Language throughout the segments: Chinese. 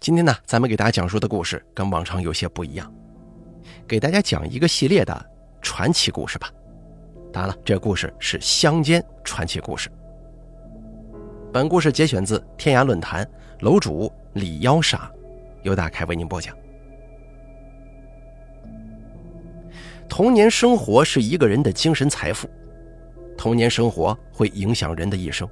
今天呢，咱们给大家讲述的故事跟往常有些不一样，给大家讲一个系列的传奇故事吧。当然了，这故事是乡间传奇故事。本故事节选自天涯论坛楼主李幺傻，由大开为您播讲。童年生活是一个人的精神财富，童年生活会影响人的一生。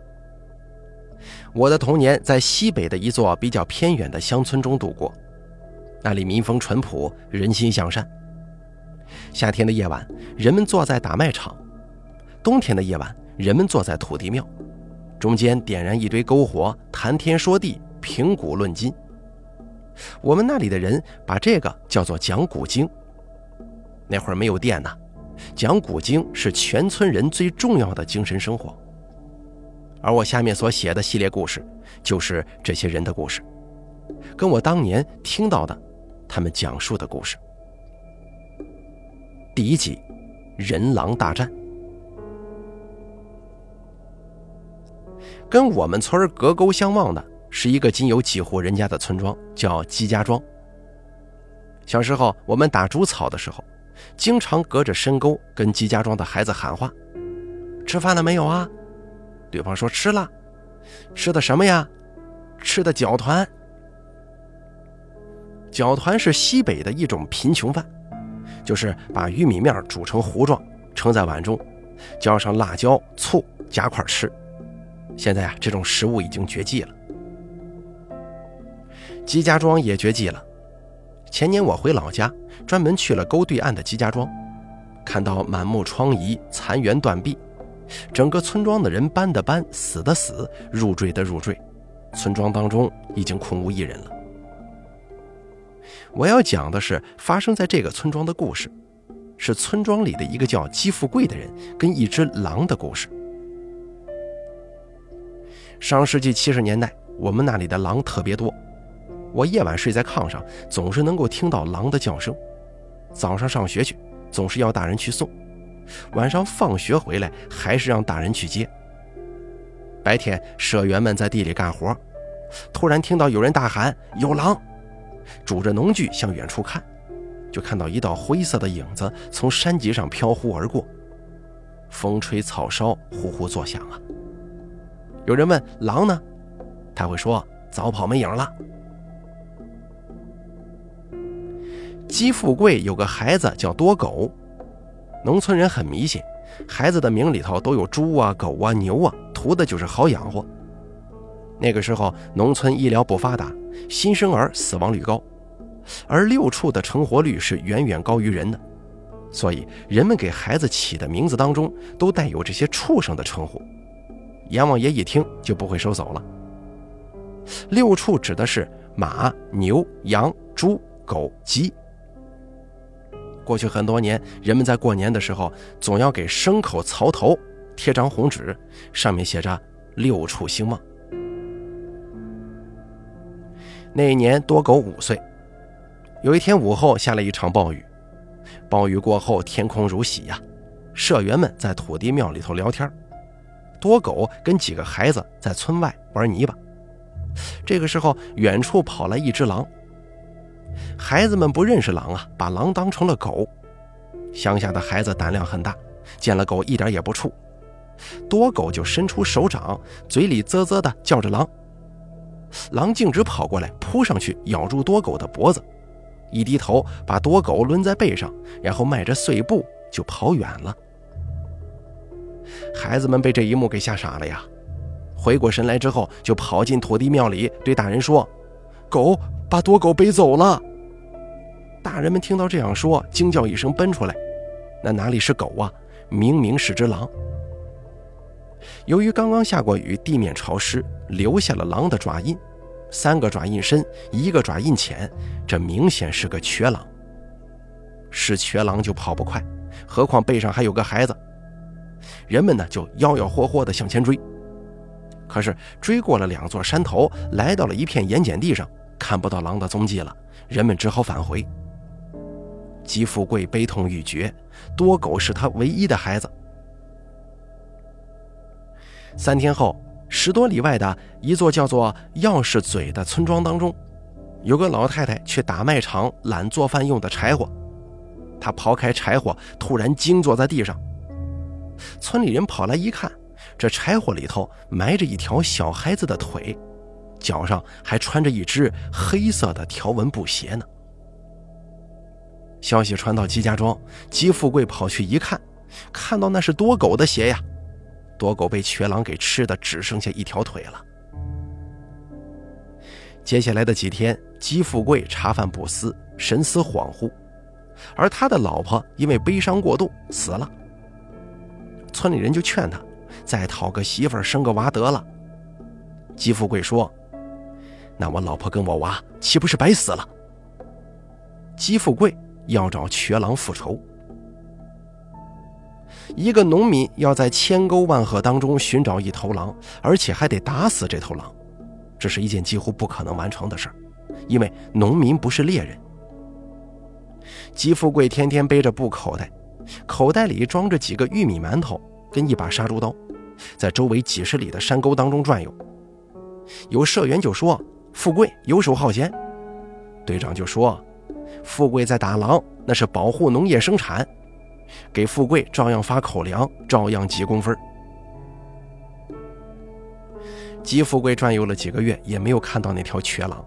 我的童年在西北的一座比较偏远的乡村中度过，那里民风淳朴，人心向善。夏天的夜晚，人们坐在打麦场；冬天的夜晚，人们坐在土地庙，中间点燃一堆篝火，谈天说地，评古论今。我们那里的人把这个叫做讲古经。那会儿没有电呢，讲古经是全村人最重要的精神生活。而我下面所写的系列故事，就是这些人的故事，跟我当年听到的他们讲述的故事。第一集，人狼大战。跟我们村隔沟相望的是一个仅有几户人家的村庄，叫姬家庄。小时候我们打猪草的时候，经常隔着深沟跟姬家庄的孩子喊话：“吃饭了没有啊？”对方说：“吃了，吃的什么呀？吃的饺团。饺团是西北的一种贫穷饭，就是把玉米面煮成糊状，盛在碗中，浇上辣椒、醋，夹块吃。现在啊，这种食物已经绝迹了。吉家庄也绝迹了。前年我回老家，专门去了沟对岸的吉家庄，看到满目疮痍，残垣断壁。”整个村庄的人搬的搬，死的死，入赘的入赘，村庄当中已经空无一人了。我要讲的是发生在这个村庄的故事，是村庄里的一个叫姬富贵的人跟一只狼的故事。上世纪七十年代，我们那里的狼特别多，我夜晚睡在炕上，总是能够听到狼的叫声。早上上学去，总是要大人去送。晚上放学回来，还是让大人去接。白天，社员们在地里干活，突然听到有人大喊“有狼”，拄着农具向远处看，就看到一道灰色的影子从山脊上飘忽而过，风吹草烧，呼呼作响啊。有人问狼呢，他会说早跑没影了。姬富贵有个孩子叫多狗。农村人很迷信，孩子的名里头都有猪啊、狗啊、牛啊，图的就是好养活。那个时候农村医疗不发达，新生儿死亡率高，而六畜的成活率是远远高于人的，所以人们给孩子起的名字当中都带有这些畜生的称呼。阎王爷一听就不会收走了。六畜指的是马、牛、羊、猪、狗、鸡。过去很多年，人们在过年的时候总要给牲口槽头贴张红纸，上面写着“六畜兴旺”。那一年多狗五岁，有一天午后下了一场暴雨，暴雨过后天空如洗呀，社员们在土地庙里头聊天，多狗跟几个孩子在村外玩泥巴。这个时候，远处跑来一只狼。孩子们不认识狼啊，把狼当成了狗。乡下的孩子胆量很大，见了狗一点也不怵。多狗就伸出手掌，嘴里啧啧的叫着狼。狼径直跑过来，扑上去咬住多狗的脖子，一低头把多狗抡在背上，然后迈着碎步就跑远了。孩子们被这一幕给吓傻了呀！回过神来之后，就跑进土地庙里，对大人说：“狗。”把多狗背走了。大人们听到这样说，惊叫一声，奔出来。那哪里是狗啊？明明是只狼。由于刚刚下过雨，地面潮湿，留下了狼的爪印，三个爪印深，一个爪印浅，这明显是个瘸狼。是瘸狼就跑不快，何况背上还有个孩子。人们呢，就吆吆喝喝地向前追。可是追过了两座山头，来到了一片盐碱地上。看不到狼的踪迹了，人们只好返回。姬富贵悲痛欲绝，多狗是他唯一的孩子。三天后，十多里外的一座叫做钥匙嘴的村庄当中，有个老太太去打麦场揽做饭用的柴火，她刨开柴火，突然惊坐在地上。村里人跑来一看，这柴火里头埋着一条小孩子的腿，脚上还穿着一只黑色的条纹布鞋呢。消息传到姬家庄，姬富贵跑去一看，看到那是多狗的鞋呀，多狗被瘸狼给吃的只剩下一条腿了。接下来的几天，姬富贵茶饭不思，神思恍惚，而他的老婆因为悲伤过度死了。村里人就劝他，再讨个媳妇，生个娃得了。姬富贵说：“那我老婆跟我娃岂不是白死了？”姬富贵要找瘸狼复仇。一个农民要在千沟万壑当中寻找一头狼，而且还得打死这头狼，这是一件几乎不可能完成的事儿，因为农民不是猎人。姬富贵天天背着布口袋。口袋里装着几个玉米馒头跟一把杀猪刀，在周围几十里的山沟当中转悠。有社员就说：“富贵游手好闲。”队长就说：“富贵在打狼，那是保护农业生产，给富贵照样发口粮，照样几工分。”吉富贵转悠了几个月，也没有看到那条瘸狼。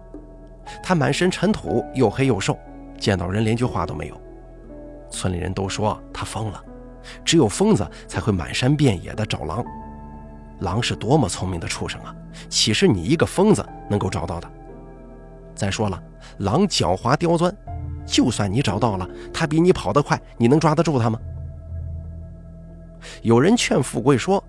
他满身尘土，又黑又瘦，见到人连句话都没有。村里人都说他疯了，只有疯子才会满山遍野的找狼。狼是多么聪明的畜生啊，岂是你一个疯子能够找到的？再说了，狼狡猾刁钻，就算你找到了，它比你跑得快，你能抓得住它吗？有人劝富贵说：“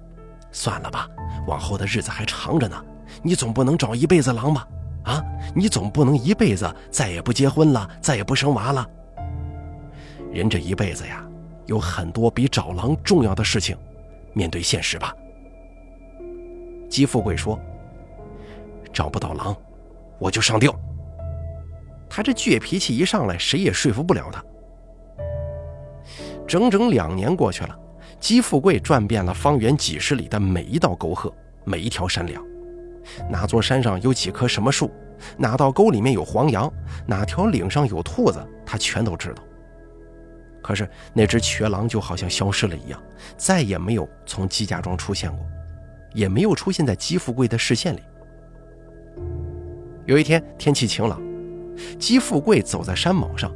算了吧，往后的日子还长着呢，你总不能找一辈子狼吧？啊，你总不能一辈子再也不结婚了，再也不生娃了。”人这一辈子呀，有很多比找狼重要的事情，面对现实吧。姬富贵说：“找不到狼，我就上吊。”他这倔脾气一上来，谁也说服不了他。整整两年过去了，姬富贵转遍了方圆几十里的每一道沟壑，每一条山梁，哪座山上有几棵什么树，哪道沟里面有黄羊，哪条岭上有兔子，他全都知道。可是那只瘸狼就好像消失了一样，再也没有从姬家庄出现过，也没有出现在姬富贵的视线里。有一天天气晴朗，姬富贵走在山峁上，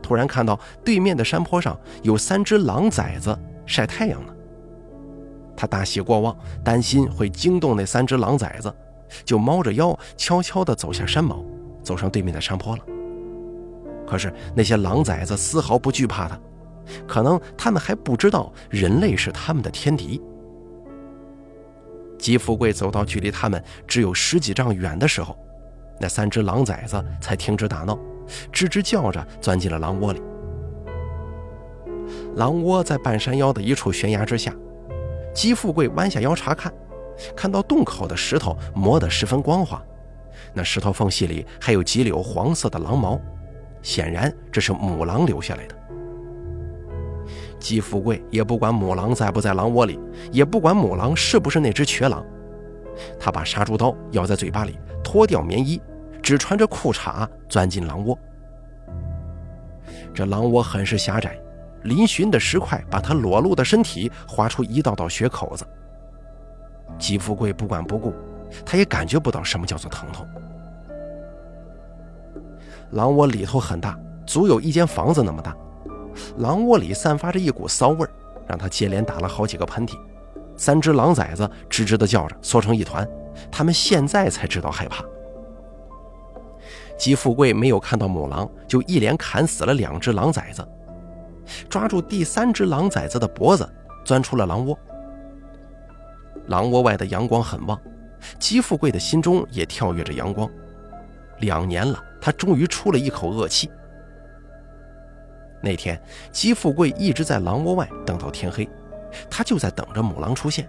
突然看到对面的山坡上有三只狼崽子晒太阳呢。他大喜过望，担心会惊动那三只狼崽子，就猫着腰悄悄地走下山峁，走上对面的山坡了。可是那些狼崽子丝毫不惧怕他，可能他们还不知道人类是他们的天敌。姬富贵走到距离他们只有十几丈远的时候，那三只狼崽子才停止打闹，吱吱叫着钻进了狼窝里。狼窝在半山腰的一处悬崖之下，姬富贵弯下腰查看，看到洞口的石头磨得十分光滑，那石头缝隙里还有几绺黄色的狼毛。显然这是母狼留下来的。姬富贵也不管母狼在不在狼窝里，也不管母狼是不是那只瘸狼，他把杀猪刀咬在嘴巴里，脱掉棉衣，只穿着裤衩钻进狼窝。这狼窝很是狭窄，嶙峋的石块把他裸露的身体划出一道道血口子。姬富贵不管不顾，他也感觉不到什么叫做疼痛。狼窝里头很大，足有一间房子那么大。狼窝里散发着一股骚味儿，让他接连打了好几个喷嚏。三只狼崽子吱吱的叫着，缩成一团。他们现在才知道害怕。姬富贵没有看到母狼，就一连砍死了两只狼崽子，抓住第三只狼崽子的脖子，钻出了狼窝。狼窝外的阳光很旺，姬富贵的心中也跳跃着阳光。两年了。他终于出了一口恶气。那天，姬富贵一直在狼窝外等到天黑，他就在等着母狼出现，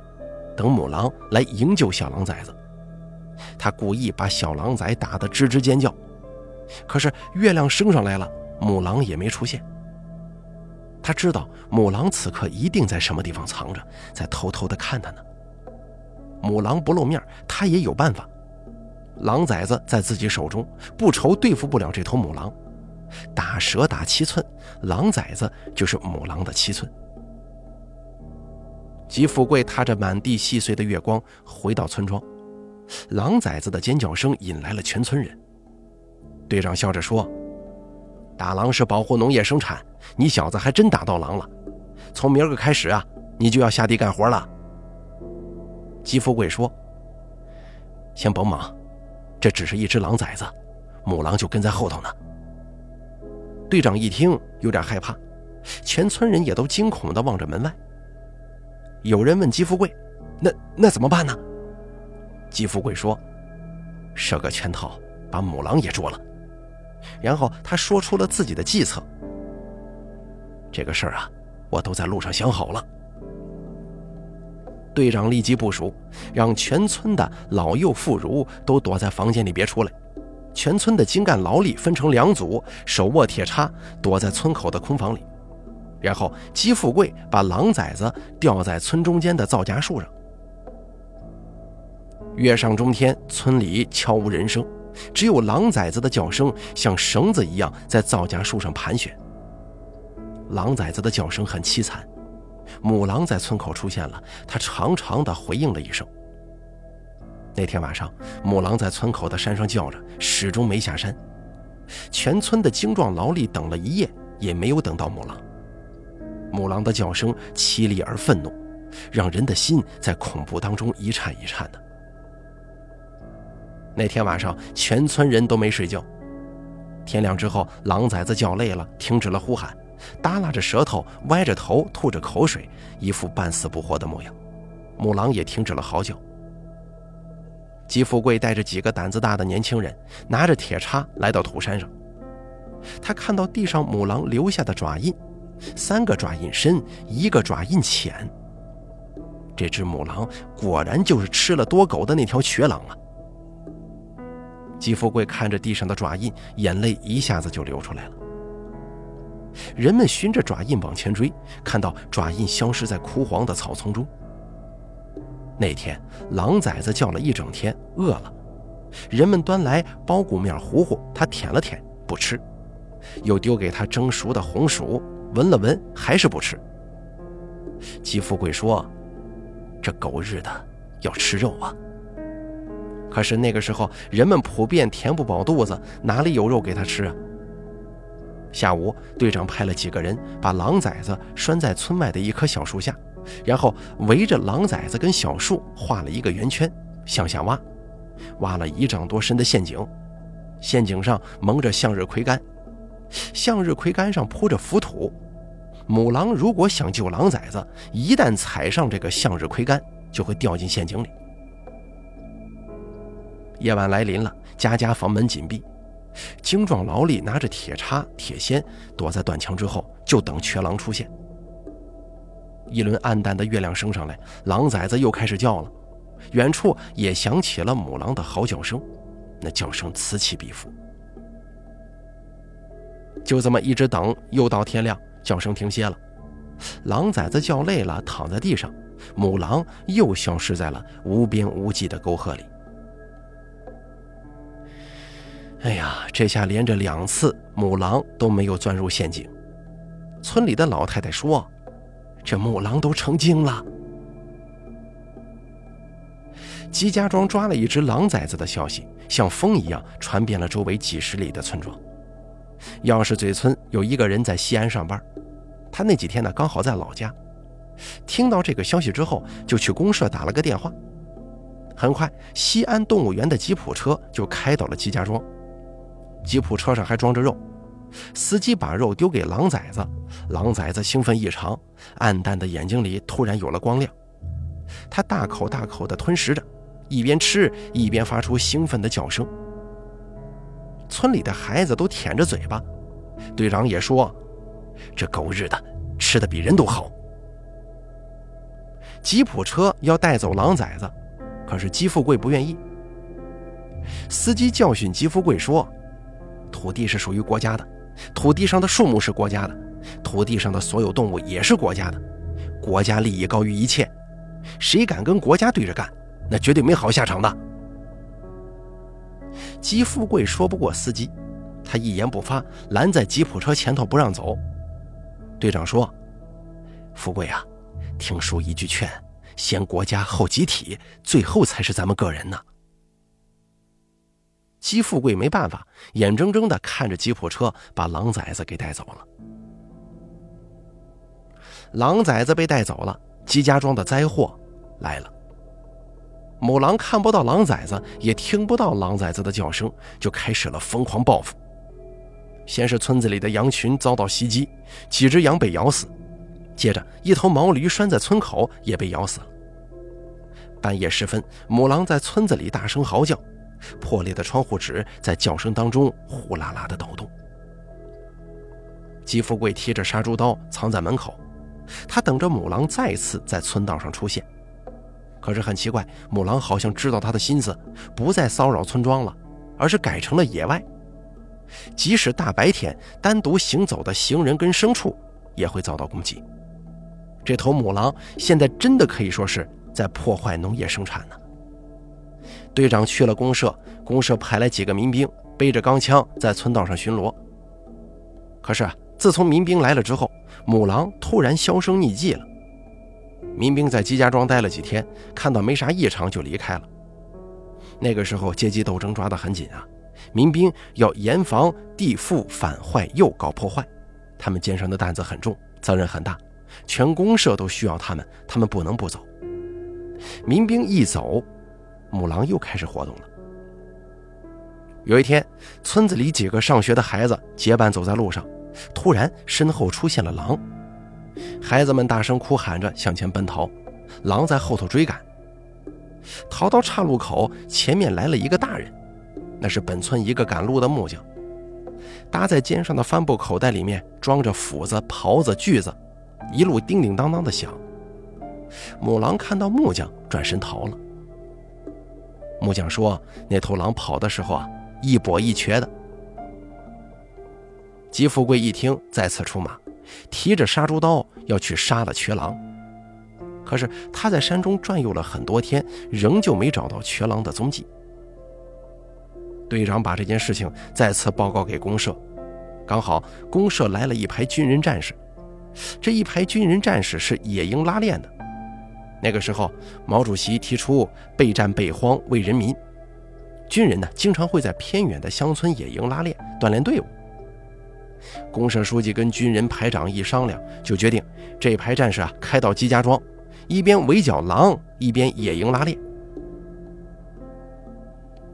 等母狼来营救小狼崽子。他故意把小狼崽打得吱吱尖叫，可是月亮升上来了，母狼也没出现。他知道母狼此刻一定在什么地方藏着，在偷偷的看他呢。母狼不露面，他也有办法。狼崽子在自己手中，不愁对付不了这头母狼。打蛇打七寸，狼崽子就是母狼的七寸。吉富贵踏着满地细碎的月光回到村庄，狼崽子的尖叫声引来了全村人。队长笑着说：“打狼是保护农业生产，你小子还真打到狼了。从明儿个开始啊，你就要下地干活了。”吉富贵说：“先甭忙，这只是一只狼崽子，母狼就跟在后头呢。”队长一听有点害怕，全村人也都惊恐地望着门外。有人问吉富贵：“那那怎么办呢？”吉富贵说：“设个圈套，把母狼也捉了。”然后他说出了自己的计策。这个事儿啊，我都在路上想好了。队长立即部署，让全村的老幼妇孺都躲在房间里别出来。全村的精干劳力分成两组，手握铁叉，躲在村口的空房里。然后姬富贵把狼崽子吊在村中间的皂荚树上。月上中天，村里悄无人声，只有狼崽子的叫声像绳子一样在皂荚树上盘旋。狼崽子的叫声很凄惨。母狼在村口出现了，它长长的回应了一声。那天晚上，母狼在村口的山上叫着，始终没下山。全村的精壮劳力等了一夜，也没有等到母狼。母狼的叫声凄厉而愤怒，让人的心在恐怖当中一颤一颤的。那天晚上，全村人都没睡觉。天亮之后，狼崽子叫累了，停止了呼喊。耷拉着舌头，歪着头，吐着口水，一副半死不活的模样。母狼也停止了嚎叫。吉富贵带着几个胆子大的年轻人，拿着铁叉来到土山上。他看到地上母狼留下的爪印，三个爪印深，一个爪印浅。这只母狼果然就是吃了多狗的那条瘸狼啊！季富贵看着地上的爪印，眼泪一下子就流出来了。人们循着爪印往前追，看到爪印消失在枯黄的草丛中。那天，狼崽子叫了一整天，饿了，人们端来包谷面糊糊，他舔了舔，不吃；又丢给他蒸熟的红薯，闻了闻，还是不吃。季富贵说：“这狗日的要吃肉啊！”可是那个时候，人们普遍填不饱肚子，哪里有肉给他吃啊？下午，队长派了几个人把狼崽子拴在村外的一棵小树下，然后围着狼崽子跟小树画了一个圆圈，向下挖，挖了一丈多深的陷阱，陷阱上蒙着向日葵干，向日葵干上铺着浮土，母狼如果想救狼崽子，一旦踩上这个向日葵干，就会掉进陷阱里。夜晚来临了，家家房门紧闭。精壮劳力拿着铁叉、铁锨，躲在断墙之后，就等瘸狼出现。一轮暗淡的月亮升上来，狼崽子又开始叫了。远处也响起了母狼的嚎叫声，那叫声此起彼伏。就这么一直等，又到天亮，叫声停歇了。狼崽子叫累了，躺在地上，母狼又消失在了无边无际的沟壑里。哎呀，这下连着两次母狼都没有钻入陷阱。村里的老太太说：“这母狼都成精了。”吉家庄抓了一只狼崽子的消息，像风一样传遍了周围几十里的村庄。钥匙嘴村有一个人在西安上班，他那几天呢刚好在老家，听到这个消息之后，就去公社打了个电话。很快，西安动物园的吉普车就开到了吉家庄。吉普车上还装着肉，司机把肉丢给狼崽子，狼崽子兴奋异常，暗淡的眼睛里突然有了光亮，他大口大口地吞食着，一边吃一边发出兴奋的叫声。村里的孩子都舔着嘴巴，队长也说：“这狗日的，吃的比人都好。”吉普车要带走狼崽子，可是吉富贵不愿意。司机教训吉富贵说。土地是属于国家的，土地上的树木是国家的，土地上的所有动物也是国家的，国家利益高于一切，谁敢跟国家对着干，那绝对没好下场的。姬富贵说不过司机，他一言不发，拦在吉普车前头不让走。队长说：“富贵啊，听叔一句劝，先国家后集体，最后才是咱们个人呢。”姬富贵没办法，眼睁睁的看着吉普车把狼崽子给带走了。狼崽子被带走了，姬家庄的灾祸来了。母狼看不到狼崽子，也听不到狼崽子的叫声，就开始了疯狂报复。先是村子里的羊群遭到袭击，几只羊被咬死，接着一头毛驴拴在村口也被咬死了。半夜时分，母狼在村子里大声嚎叫。破裂的窗户纸在叫声当中呼啦啦的抖动。吉富贵提着杀猪刀藏在门口，他等着母狼再次在村道上出现。可是很奇怪，母狼好像知道他的心思，不再骚扰村庄了，而是改成了野外。即使大白天单独行走的行人跟牲畜也会遭到攻击。这头母狼现在真的可以说是在破坏农业生产呢。队长去了公社，公社派来几个民兵，背着钢枪在村道上巡逻。可是，自从民兵来了之后，母狼突然销声匿迹了。民兵在姬家庄待了几天，看到没啥异常就离开了。那个时候阶级斗争抓得很紧啊，民兵要严防地富反坏右搞破坏，他们肩上的担子很重，责任很大，全公社都需要他们，他们不能不走。民兵一走。母狼又开始活动了。有一天，村子里几个上学的孩子结伴走在路上，突然身后出现了狼，孩子们大声哭喊着向前奔逃，狼在后头追赶。逃到岔路口，前面来了一个大人，那是本村一个赶路的木匠，搭在肩上的帆布口袋里面装着斧子、刨子、锯子，一路叮叮当当的响。母狼看到木匠，转身逃了。木匠说：“那头狼跑的时候啊，一跛一瘸的。”吉富贵一听，再次出马，提着杀猪刀要去杀了瘸狼。可是他在山中转悠了很多天，仍旧没找到瘸狼的踪迹。队长把这件事情再次报告给公社，刚好公社来了一排军人战士，这一排军人战士是野营拉练的。那个时候，毛主席提出备战备荒为人民，军人呢经常会在偏远的乡村野营拉练锻炼队伍。公社书记跟军人排长一商量，就决定这排战士啊开到姬家庄，一边围剿狼，一边野营拉练。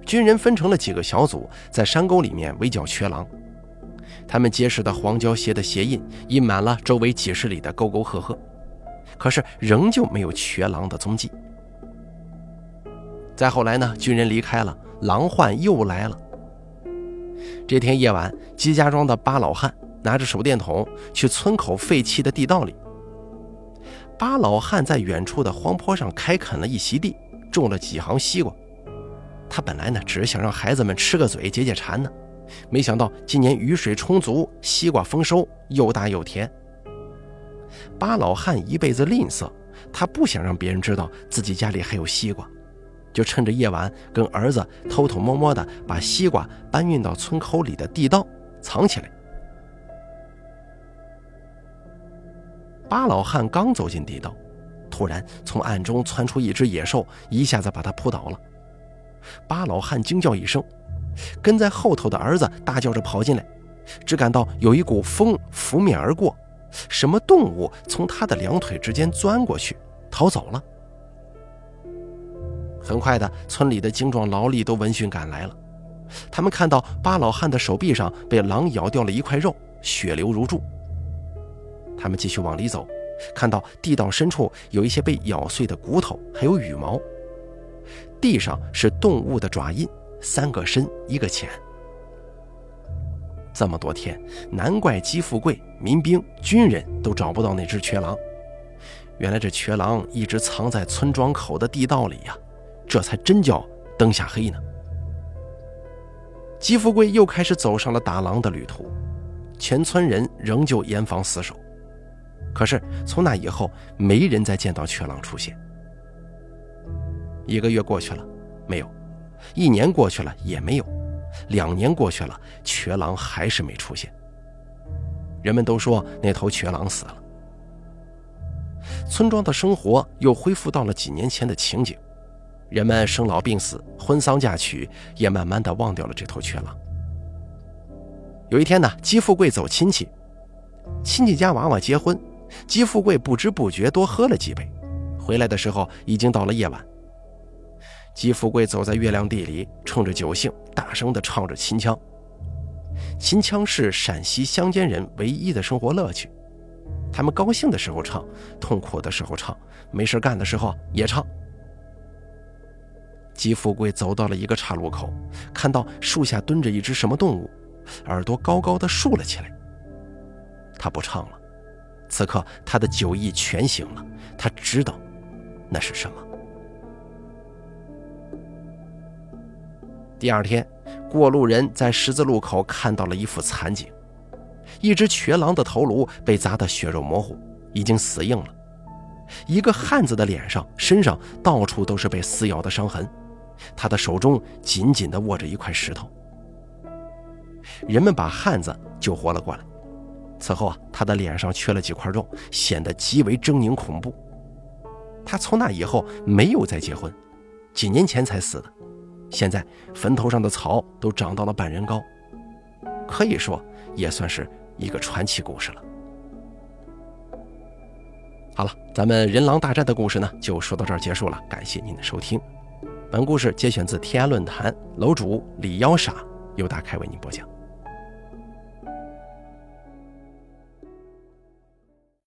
军人分成了几个小组，在山沟里面围剿瘸狼，他们结实的黄胶鞋的鞋印印满了周围几十里的沟沟壑壑。可是仍旧没有瘸狼的踪迹。再后来呢，军人离开了，狼患又来了。这天夜晚，姬家庄的巴老汉拿着手电筒去村口废弃的地道里。巴老汉在远处的荒坡上开垦了一席地，种了几行西瓜。他本来呢，只是想让孩子们吃个嘴解解馋呢，没想到今年雨水充足，西瓜丰收，又大又甜。巴老汉一辈子吝啬，他不想让别人知道自己家里还有西瓜，就趁着夜晚跟儿子偷偷摸摸的把西瓜搬运到村口里的地道藏起来。巴老汉刚走进地道，突然从暗中窜出一只野兽，一下子把他扑倒了。巴老汉惊叫一声，跟在后头的儿子大叫着跑进来，只感到有一股风拂面而过。什么动物从他的两腿之间钻过去，逃走了？很快的，村里的精壮劳力都闻讯赶来了。他们看到巴老汉的手臂上被狼咬掉了一块肉，血流如注。他们继续往里走，看到地道深处有一些被咬碎的骨头，还有羽毛。地上是动物的爪印，三个深，一个浅。这么多天，难怪姬富贵、民兵、军人都找不到那只瘸狼。原来这瘸狼一直藏在村庄口的地道里呀，这才真叫灯下黑呢。姬富贵又开始走上了打狼的旅途，全村人仍旧严防死守。可是从那以后，没人再见到瘸狼出现。一个月过去了，没有；一年过去了，也没有；两年过去了，瘸狼还是没出现。人们都说那头瘸狼死了。村庄的生活又恢复到了几年前的情景，人们生老病死、婚丧嫁娶，也慢慢的忘掉了这头瘸狼。有一天呢，姬富贵走亲戚，亲戚家娃娃结婚，姬富贵不知不觉多喝了几杯，回来的时候已经到了夜晚。姬富贵走在月亮地里，冲着酒兴，大声的唱着秦腔。秦腔是陕西乡间人唯一的生活乐趣，他们高兴的时候唱，痛苦的时候唱，没事干的时候也唱。姬富贵走到了一个岔路口，看到树下蹲着一只什么动物，耳朵高高的竖了起来。他不唱了，此刻他的酒意全醒了，他知道那是什么。第二天，过路人在十字路口看到了一副惨景：一只瘸狼的头颅被砸得血肉模糊，已经死硬了；一个汉子的脸上、身上到处都是被撕咬的伤痕，他的手中紧紧地握着一块石头。人们把汉子救活了过来。此后啊，他的脸上缺了几块肉，显得极为狰狞恐怖。他从那以后没有再结婚，几年前才死的。现在坟头上的草都长到了半人高，可以说也算是一个传奇故事了。好了，咱们人狼大战的故事呢，就说到这儿结束了。感谢您的收听，本故事节选自天涯论坛楼主李妖傻，由大开为您播讲。